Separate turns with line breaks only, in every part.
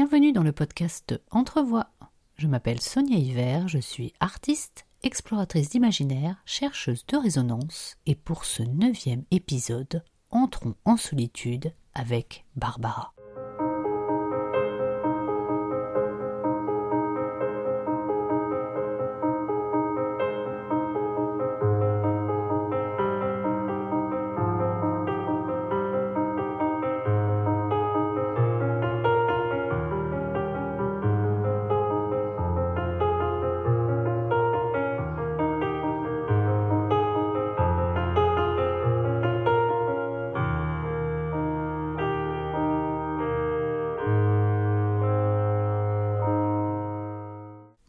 Bienvenue dans le podcast Entrevoix. Je m'appelle Sonia Hiver, je suis artiste, exploratrice d'imaginaire, chercheuse de résonance, et pour ce neuvième épisode, entrons en solitude avec Barbara.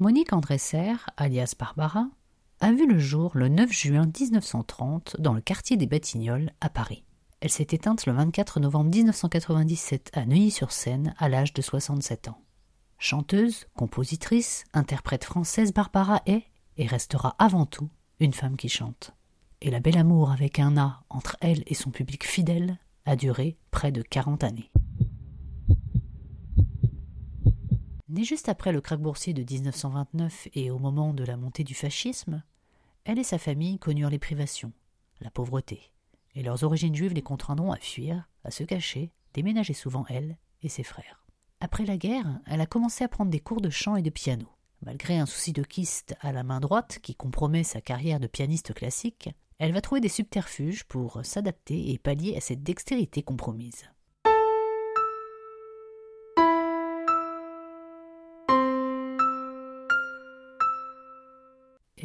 Monique Andresser, alias Barbara, a vu le jour le 9 juin 1930 dans le quartier des Batignolles à Paris. Elle s'est éteinte le 24 novembre 1997 à Neuilly-sur-Seine à l'âge de 67 ans. Chanteuse, compositrice, interprète française, Barbara est et restera avant tout une femme qui chante. Et la belle amour avec un A entre elle et son public fidèle a duré près de 40 années. Née juste après le krach boursier de 1929 et au moment de la montée du fascisme, elle et sa famille connurent les privations, la pauvreté, et leurs origines juives les contraindront à fuir, à se cacher, déménager souvent elle et ses frères. Après la guerre, elle a commencé à prendre des cours de chant et de piano. Malgré un souci de kyste à la main droite qui compromet sa carrière de pianiste classique, elle va trouver des subterfuges pour s'adapter et pallier à cette dextérité compromise.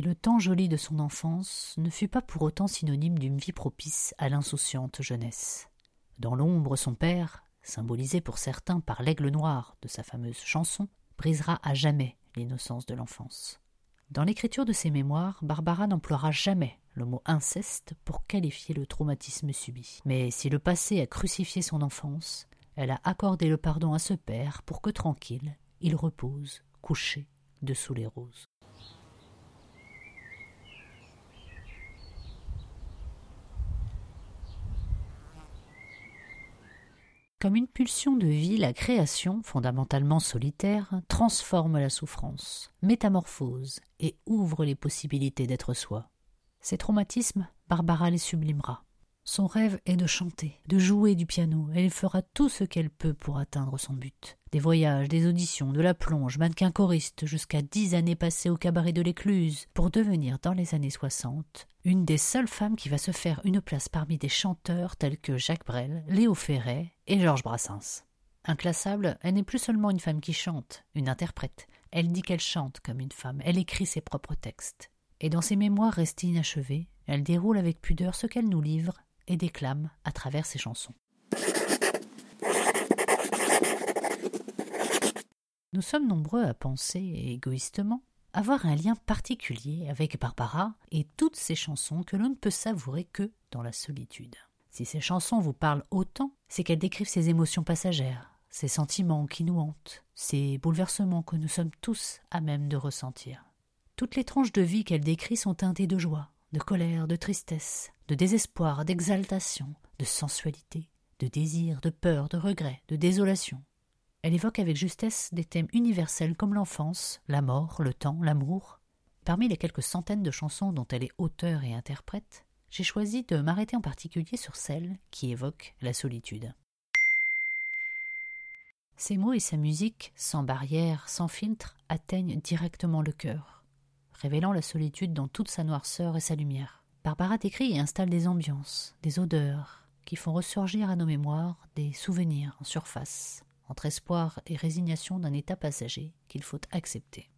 Le temps joli de son enfance ne fut pas pour autant synonyme d'une vie propice à l'insouciante jeunesse. Dans l'ombre, son père, symbolisé pour certains par l'aigle noir de sa fameuse chanson, brisera à jamais l'innocence de l'enfance. Dans l'écriture de ses mémoires, Barbara n'emploiera jamais le mot inceste pour qualifier le traumatisme subi. Mais si le passé a crucifié son enfance, elle a accordé le pardon à ce père pour que tranquille, il repose, couché, dessous les roses. Comme une pulsion de vie, la création, fondamentalement solitaire, transforme la souffrance, métamorphose et ouvre les possibilités d'être soi. Ces traumatismes, Barbara les sublimera. Son rêve est de chanter, de jouer du piano, elle fera tout ce qu'elle peut pour atteindre son but. Des voyages, des auditions, de la plonge, mannequin choriste, jusqu'à dix années passées au cabaret de l'Écluse, pour devenir, dans les années soixante, une des seules femmes qui va se faire une place parmi des chanteurs tels que Jacques Brel, Léo Ferret et Georges Brassens. Inclassable, elle n'est plus seulement une femme qui chante, une interprète. Elle dit qu'elle chante comme une femme, elle écrit ses propres textes. Et dans ses mémoires restées inachevées, elle déroule avec pudeur ce qu'elle nous livre et déclame à travers ses chansons. Nous sommes nombreux à penser, égoïstement, avoir un lien particulier avec Barbara et toutes ces chansons que l'on ne peut savourer que dans la solitude. Si ces chansons vous parlent autant, c'est qu'elles décrivent ces émotions passagères, ces sentiments qui nous hantent, ces bouleversements que nous sommes tous à même de ressentir. Toutes les tranches de vie qu'elle décrit sont teintées de joie, de colère, de tristesse, de désespoir, d'exaltation, de sensualité, de désir, de peur, de regret, de désolation. Elle évoque avec justesse des thèmes universels comme l'enfance, la mort, le temps, l'amour. Parmi les quelques centaines de chansons dont elle est auteure et interprète, j'ai choisi de m'arrêter en particulier sur celle qui évoque la solitude. Ses mots et sa musique, sans barrière, sans filtre, atteignent directement le cœur révélant la solitude dans toute sa noirceur et sa lumière. Barbara décrit et installe des ambiances, des odeurs, qui font ressurgir à nos mémoires des souvenirs en surface, entre espoir et résignation d'un état passager qu'il faut accepter.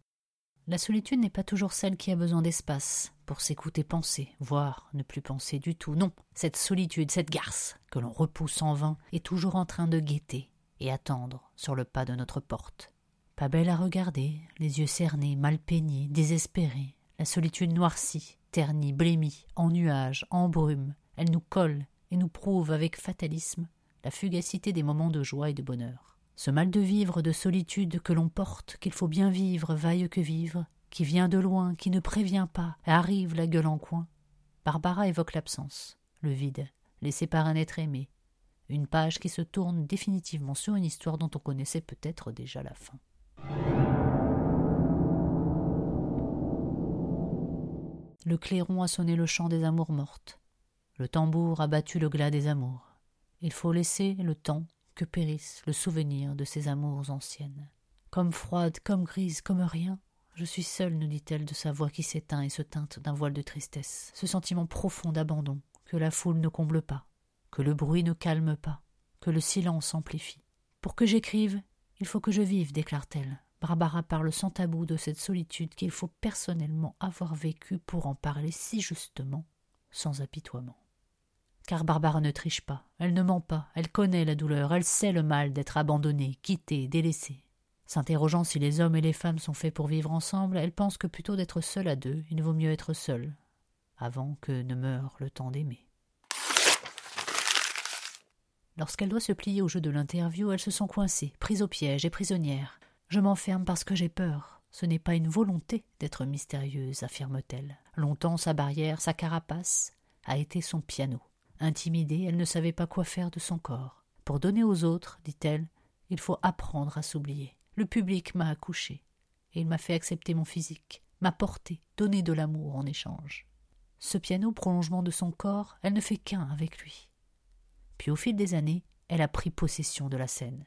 La solitude n'est pas toujours celle qui a besoin d'espace pour s'écouter penser, voire ne plus penser du tout. Non, cette solitude, cette garce que l'on repousse en vain, est toujours en train de guetter et attendre sur le pas de notre porte, pas belle à regarder, les yeux cernés, mal peignés, désespérés, la solitude noircie, ternie, blêmie, en nuages, en brume, elle nous colle et nous prouve avec fatalisme la fugacité des moments de joie et de bonheur. Ce mal de vivre, de solitude que l'on porte, qu'il faut bien vivre, vaille que vivre, qui vient de loin, qui ne prévient pas, arrive la gueule en coin. Barbara évoque l'absence, le vide, laissé par un être aimé. une page qui se tourne définitivement sur une histoire dont on connaissait peut-être déjà la fin. Le clairon a sonné le chant des amours mortes. Le tambour a battu le glas des amours. Il faut laisser le temps que périsse le souvenir de ces amours anciennes. Comme froide, comme grise, comme rien, je suis seule, nous dit-elle de sa voix qui s'éteint et se teinte d'un voile de tristesse, ce sentiment profond d'abandon, que la foule ne comble pas, que le bruit ne calme pas, que le silence amplifie. Pour que j'écrive, il faut que je vive, déclare-t-elle, Barbara parle sans tabou de cette solitude qu'il faut personnellement avoir vécue pour en parler si justement, sans apitoiement. Car Barbara ne triche pas, elle ne ment pas, elle connaît la douleur, elle sait le mal d'être abandonnée, quittée, délaissée. S'interrogeant si les hommes et les femmes sont faits pour vivre ensemble, elle pense que plutôt d'être seule à deux, il vaut mieux être seule, avant que ne meure le temps d'aimer. Lorsqu'elle doit se plier au jeu de l'interview, elle se sent coincée, prise au piège et prisonnière. Je m'enferme parce que j'ai peur. Ce n'est pas une volonté d'être mystérieuse, affirme-t-elle. Longtemps sa barrière, sa carapace, a été son piano. Intimidée, elle ne savait pas quoi faire de son corps. Pour donner aux autres, dit-elle, il faut apprendre à s'oublier. Le public m'a accouché, et il m'a fait accepter mon physique, m'a porté, donné de l'amour en échange. Ce piano, prolongement de son corps, elle ne fait qu'un avec lui. Puis au fil des années, elle a pris possession de la scène.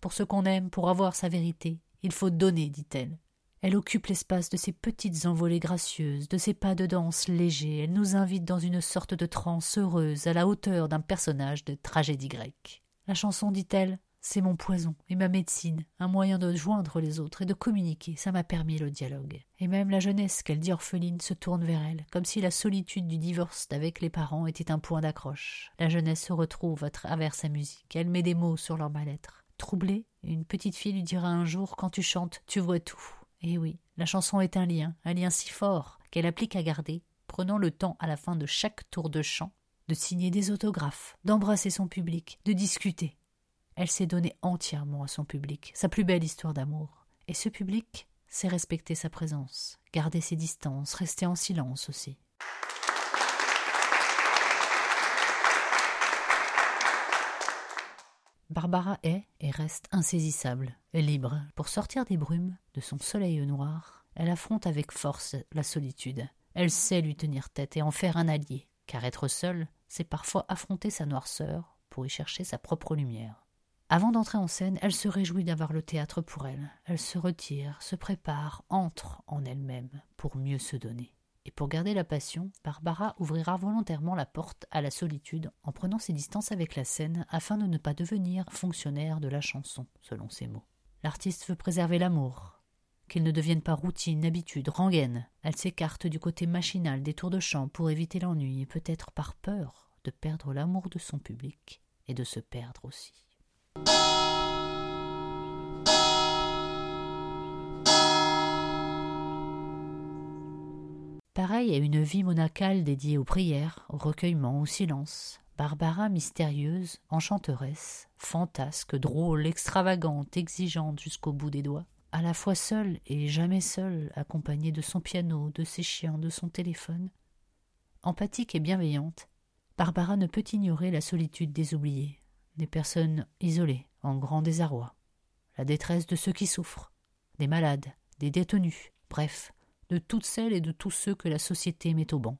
Pour ce qu'on aime, pour avoir sa vérité, il faut donner, dit-elle. Elle occupe l'espace de ses petites envolées gracieuses, de ses pas de danse légers, elle nous invite dans une sorte de transe heureuse à la hauteur d'un personnage de tragédie grecque. La chanson, dit-elle, c'est mon poison et ma médecine, un moyen de joindre les autres et de communiquer, ça m'a permis le dialogue. Et même la jeunesse qu'elle dit orpheline se tourne vers elle, comme si la solitude du divorce avec les parents était un point d'accroche. La jeunesse se retrouve à travers sa musique, elle met des mots sur leur mal-être. Troublée, une petite fille lui dira un jour Quand tu chantes, tu vois tout. Eh oui, la chanson est un lien, un lien si fort qu'elle applique à garder, prenant le temps à la fin de chaque tour de chant de signer des autographes, d'embrasser son public, de discuter. Elle s'est donnée entièrement à son public, sa plus belle histoire d'amour. Et ce public sait respecter sa présence, garder ses distances, rester en silence aussi. Barbara est et reste insaisissable, et libre. Pour sortir des brumes, de son soleil noir, elle affronte avec force la solitude. Elle sait lui tenir tête et en faire un allié, car être seule, c'est parfois affronter sa noirceur pour y chercher sa propre lumière. Avant d'entrer en scène, elle se réjouit d'avoir le théâtre pour elle. Elle se retire, se prépare, entre en elle-même pour mieux se donner. Et pour garder la passion, Barbara ouvrira volontairement la porte à la solitude en prenant ses distances avec la scène afin de ne pas devenir fonctionnaire de la chanson, selon ses mots. L'artiste veut préserver l'amour, qu'il ne devienne pas routine, habitude, rengaine. Elle s'écarte du côté machinal des tours de chant pour éviter l'ennui et peut-être par peur de perdre l'amour de son public et de se perdre aussi. Pareil à une vie monacale dédiée aux prières, au recueillement, au silence. Barbara mystérieuse, enchanteresse, fantasque, drôle, extravagante, exigeante jusqu'au bout des doigts, à la fois seule et jamais seule, accompagnée de son piano, de ses chiens, de son téléphone. Empathique et bienveillante, Barbara ne peut ignorer la solitude des oubliés, des personnes isolées, en grand désarroi, la détresse de ceux qui souffrent, des malades, des détenus, bref, de toutes celles et de tous ceux que la société met au banc.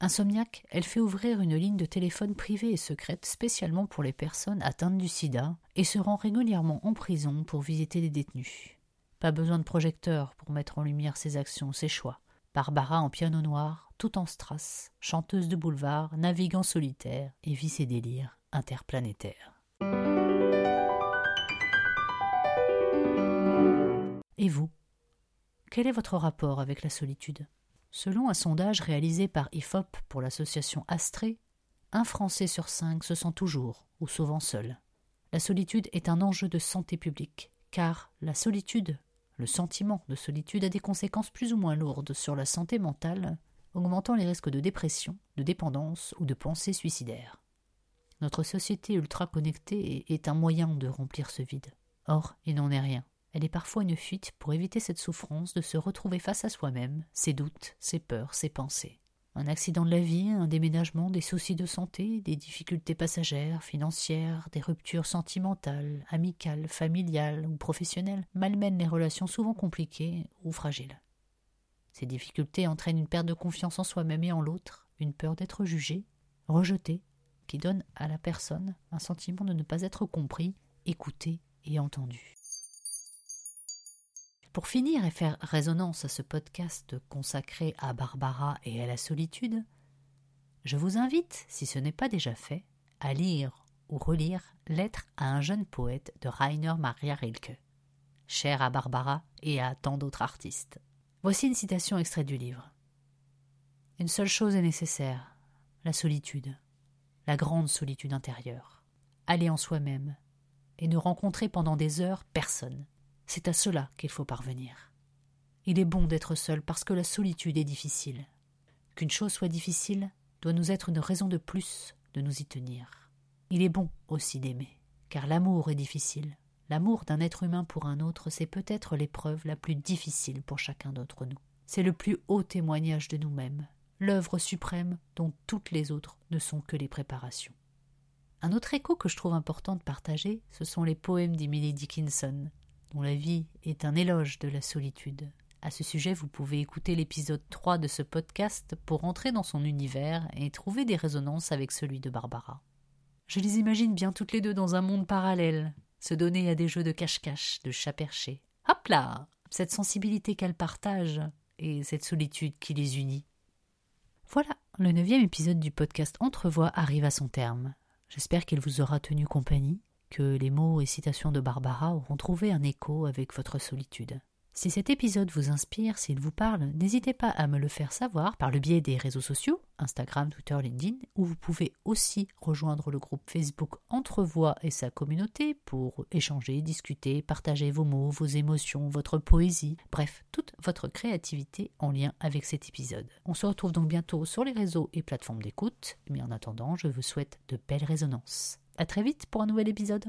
Insomniaque, elle fait ouvrir une ligne de téléphone privée et secrète spécialement pour les personnes atteintes du sida et se rend régulièrement en prison pour visiter les détenus. Pas besoin de projecteur pour mettre en lumière ses actions, ses choix. Barbara en piano noir, tout en strass, chanteuse de boulevard, navigue solitaire et vit ses délires interplanétaires. Et vous quel est votre rapport avec la solitude? Selon un sondage réalisé par IFOP pour l'association Astrée, un Français sur cinq se sent toujours ou souvent seul. La solitude est un enjeu de santé publique, car la solitude, le sentiment de solitude a des conséquences plus ou moins lourdes sur la santé mentale, augmentant les risques de dépression, de dépendance ou de pensée suicidaire. Notre société ultra connectée est un moyen de remplir ce vide. Or, il n'en est rien. Elle est parfois une fuite pour éviter cette souffrance de se retrouver face à soi-même, ses doutes, ses peurs, ses pensées. Un accident de la vie, un déménagement, des soucis de santé, des difficultés passagères, financières, des ruptures sentimentales, amicales, familiales ou professionnelles malmènent les relations souvent compliquées ou fragiles. Ces difficultés entraînent une perte de confiance en soi-même et en l'autre, une peur d'être jugé, rejeté, qui donne à la personne un sentiment de ne pas être compris, écouté et entendu. Pour finir et faire résonance à ce podcast consacré à Barbara et à la solitude, je vous invite, si ce n'est pas déjà fait, à lire ou relire Lettre à un jeune poète de Rainer Maria Rilke, cher à Barbara et à tant d'autres artistes. Voici une citation extraite du livre. Une seule chose est nécessaire, la solitude, grande solitude intérieure. Aller en soi-même et ne rencontrer pendant des heures personne, c'est à cela qu'il faut parvenir. Il est bon d'être seul parce que la solitude est difficile. Qu'une chose soit difficile doit nous être une raison de plus de nous y tenir. Il est bon aussi d'aimer, car l'amour est difficile. L'amour d'un être humain pour un autre, c'est peut-être l'épreuve la plus difficile pour chacun d'entre nous. C'est le plus haut témoignage de nous-mêmes, l'œuvre suprême dont toutes les autres ne sont que les préparations. Un autre écho que je trouve important de partager, ce sont les poèmes d'Emily Dickinson, dont la vie est un éloge de la solitude. À ce sujet, vous pouvez écouter l'épisode 3 de ce podcast pour entrer dans son univers et trouver des résonances avec celui de Barbara. Je les imagine bien toutes les deux dans un monde parallèle, se donner à des jeux de cache-cache, de chat perché. Hop là Cette sensibilité qu'elles partagent et cette solitude qui les unit. Voilà, le neuvième épisode du podcast Entrevoix arrive à son terme. J'espère qu'il vous aura tenu compagnie que les mots et citations de Barbara auront trouvé un écho avec votre solitude. Si cet épisode vous inspire, s'il vous parle, n'hésitez pas à me le faire savoir par le biais des réseaux sociaux, Instagram, Twitter, LinkedIn, où vous pouvez aussi rejoindre le groupe Facebook Entrevoix et sa communauté pour échanger, discuter, partager vos mots, vos émotions, votre poésie, bref, toute votre créativité en lien avec cet épisode. On se retrouve donc bientôt sur les réseaux et plateformes d'écoute, mais en attendant, je vous souhaite de belles résonances. À très vite pour un nouvel épisode.